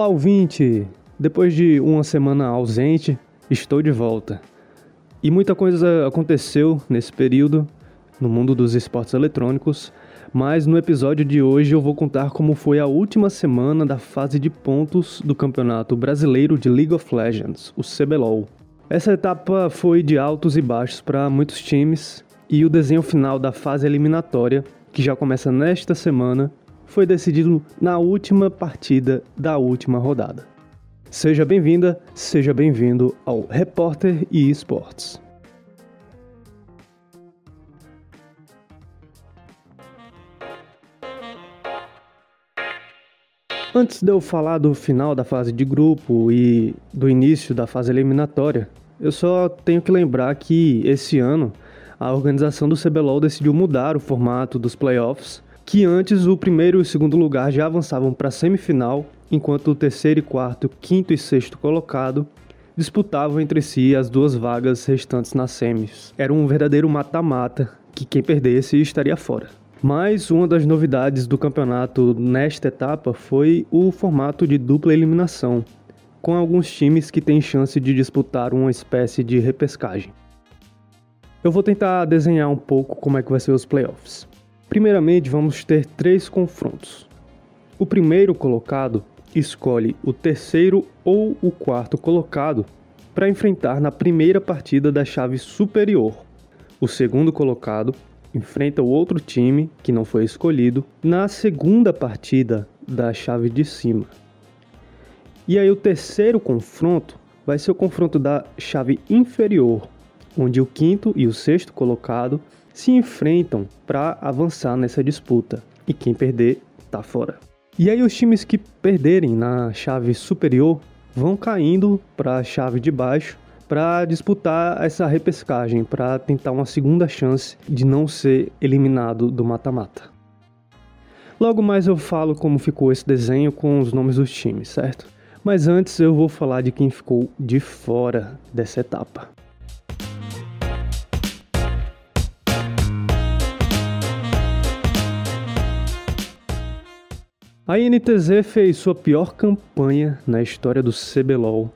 Olá, ouvinte! Depois de uma semana ausente, estou de volta. E muita coisa aconteceu nesse período no mundo dos esportes eletrônicos, mas no episódio de hoje eu vou contar como foi a última semana da fase de pontos do Campeonato Brasileiro de League of Legends, o CBLOL. Essa etapa foi de altos e baixos para muitos times, e o desenho final da fase eliminatória, que já começa nesta semana, foi decidido na última partida da última rodada. Seja bem-vinda, seja bem-vindo ao Repórter e Esportes. Antes de eu falar do final da fase de grupo e do início da fase eliminatória, eu só tenho que lembrar que esse ano a organização do CBLOL decidiu mudar o formato dos playoffs que antes o primeiro e o segundo lugar já avançavam para a semifinal, enquanto o terceiro e quarto, quinto e sexto colocado disputavam entre si as duas vagas restantes nas semis. Era um verdadeiro mata-mata, que quem perdesse estaria fora. Mas uma das novidades do campeonato nesta etapa foi o formato de dupla eliminação, com alguns times que têm chance de disputar uma espécie de repescagem. Eu vou tentar desenhar um pouco como é que vai ser os playoffs. Primeiramente, vamos ter três confrontos. O primeiro colocado escolhe o terceiro ou o quarto colocado para enfrentar na primeira partida da chave superior. O segundo colocado enfrenta o outro time que não foi escolhido na segunda partida da chave de cima. E aí o terceiro confronto vai ser o confronto da chave inferior, onde o quinto e o sexto colocado se enfrentam para avançar nessa disputa e quem perder está fora. E aí os times que perderem na chave superior vão caindo para a chave de baixo para disputar essa repescagem, para tentar uma segunda chance de não ser eliminado do mata-mata. Logo mais eu falo como ficou esse desenho com os nomes dos times, certo? Mas antes eu vou falar de quem ficou de fora dessa etapa. A INTZ fez sua pior campanha na história do CBLOL.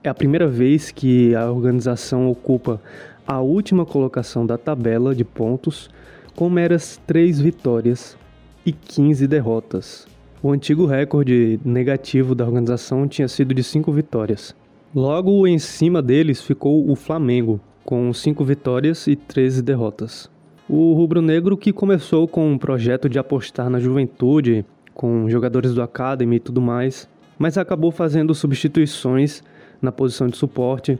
É a primeira vez que a organização ocupa a última colocação da tabela de pontos com meras 3 vitórias e 15 derrotas. O antigo recorde negativo da organização tinha sido de 5 vitórias. Logo em cima deles ficou o Flamengo, com 5 vitórias e 13 derrotas. O rubro-negro, que começou com um projeto de apostar na juventude com jogadores do Academy e tudo mais, mas acabou fazendo substituições na posição de suporte.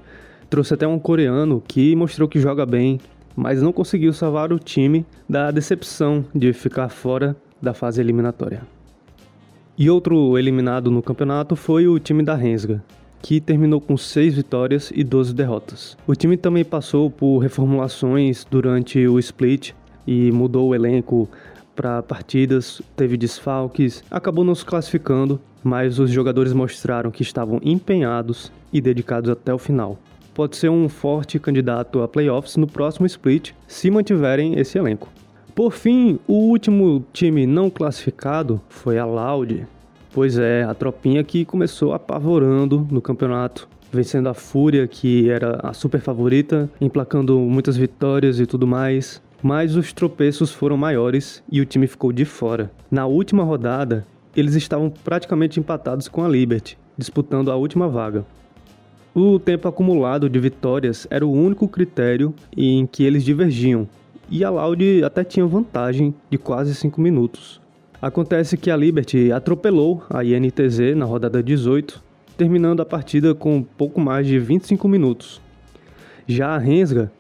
Trouxe até um coreano que mostrou que joga bem, mas não conseguiu salvar o time da decepção de ficar fora da fase eliminatória. E outro eliminado no campeonato foi o time da Rensga, que terminou com 6 vitórias e 12 derrotas. O time também passou por reformulações durante o split e mudou o elenco para partidas, teve desfalques, acabou não se classificando, mas os jogadores mostraram que estavam empenhados e dedicados até o final. Pode ser um forte candidato a playoffs no próximo split se mantiverem esse elenco. Por fim, o último time não classificado foi a Loud. Pois é, a tropinha que começou apavorando no campeonato, vencendo a Fúria, que era a super favorita, emplacando muitas vitórias e tudo mais mas os tropeços foram maiores e o time ficou de fora. Na última rodada, eles estavam praticamente empatados com a Liberty, disputando a última vaga. O tempo acumulado de vitórias era o único critério em que eles divergiam, e a Loud até tinha vantagem de quase 5 minutos. Acontece que a Liberty atropelou a INTZ na rodada 18, terminando a partida com pouco mais de 25 minutos. Já a Rensga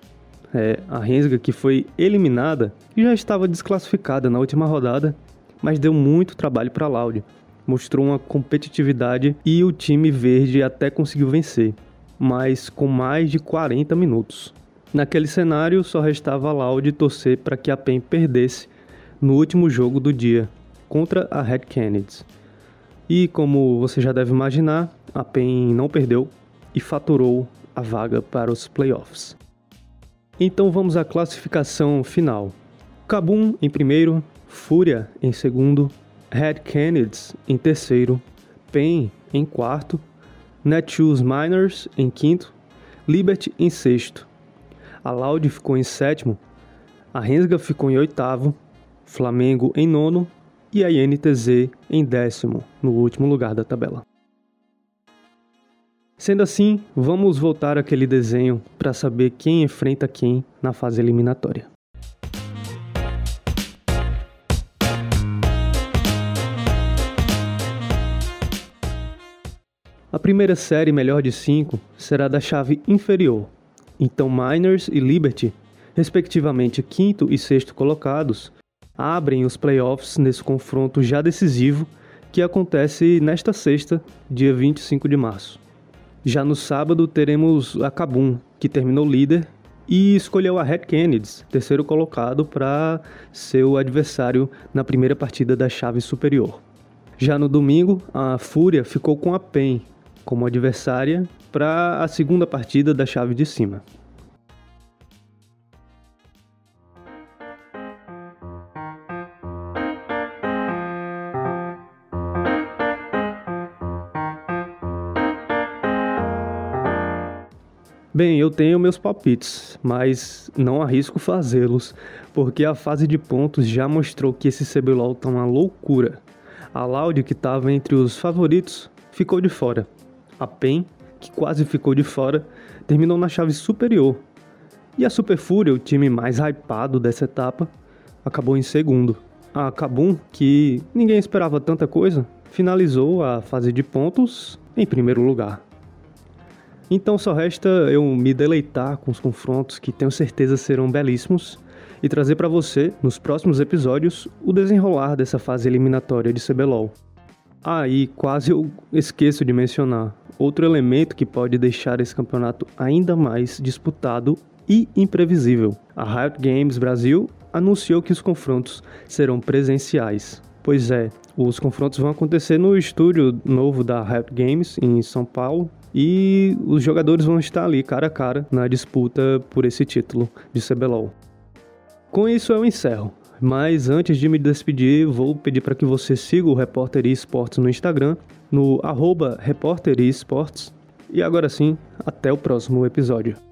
é, a Rensga, que foi eliminada, já estava desclassificada na última rodada, mas deu muito trabalho para a Loud. Mostrou uma competitividade e o time verde até conseguiu vencer, mas com mais de 40 minutos. Naquele cenário, só restava a Loud torcer para que a PEN perdesse no último jogo do dia, contra a Red Kennedy. E como você já deve imaginar, a PEN não perdeu e faturou a vaga para os playoffs. Então vamos à classificação final. Kabum em primeiro, Fúria em segundo, Red Kennedy em terceiro, PEN em quarto, Netshoes Miners em quinto, Liberty em sexto. A Loud ficou em sétimo, a Rensga ficou em oitavo, Flamengo em nono e a INTZ em décimo, no último lugar da tabela. Sendo assim, vamos voltar àquele desenho para saber quem enfrenta quem na fase eliminatória. A primeira série melhor de 5 será da chave inferior, então Miners e Liberty, respectivamente quinto e sexto colocados, abrem os playoffs nesse confronto já decisivo que acontece nesta sexta, dia 25 de março. Já no sábado teremos a Kabum, que terminou líder e escolheu a Red Kennedy, terceiro colocado, para ser o adversário na primeira partida da chave superior. Já no domingo, a Fúria ficou com a PEN como adversária para a segunda partida da chave de cima. Bem, eu tenho meus palpites, mas não arrisco fazê-los, porque a fase de pontos já mostrou que esse CBLOL tá uma loucura. A Loud, que estava entre os favoritos, ficou de fora. A PEN, que quase ficou de fora, terminou na chave superior. E a Super Fúria, o time mais hypado dessa etapa, acabou em segundo. A Kabum, que ninguém esperava tanta coisa, finalizou a fase de pontos em primeiro lugar. Então só resta eu me deleitar com os confrontos que tenho certeza serão belíssimos e trazer para você, nos próximos episódios, o desenrolar dessa fase eliminatória de CBLOL. Ah, e quase eu esqueço de mencionar outro elemento que pode deixar esse campeonato ainda mais disputado e imprevisível. A Riot Games Brasil anunciou que os confrontos serão presenciais. Pois é, os confrontos vão acontecer no estúdio novo da Riot Games em São Paulo, e os jogadores vão estar ali cara a cara na disputa por esse título de CBLOL. Com isso eu encerro, mas antes de me despedir, vou pedir para que você siga o Repórter Esportes no Instagram, no arroba Repórter Esportes. E agora sim, até o próximo episódio.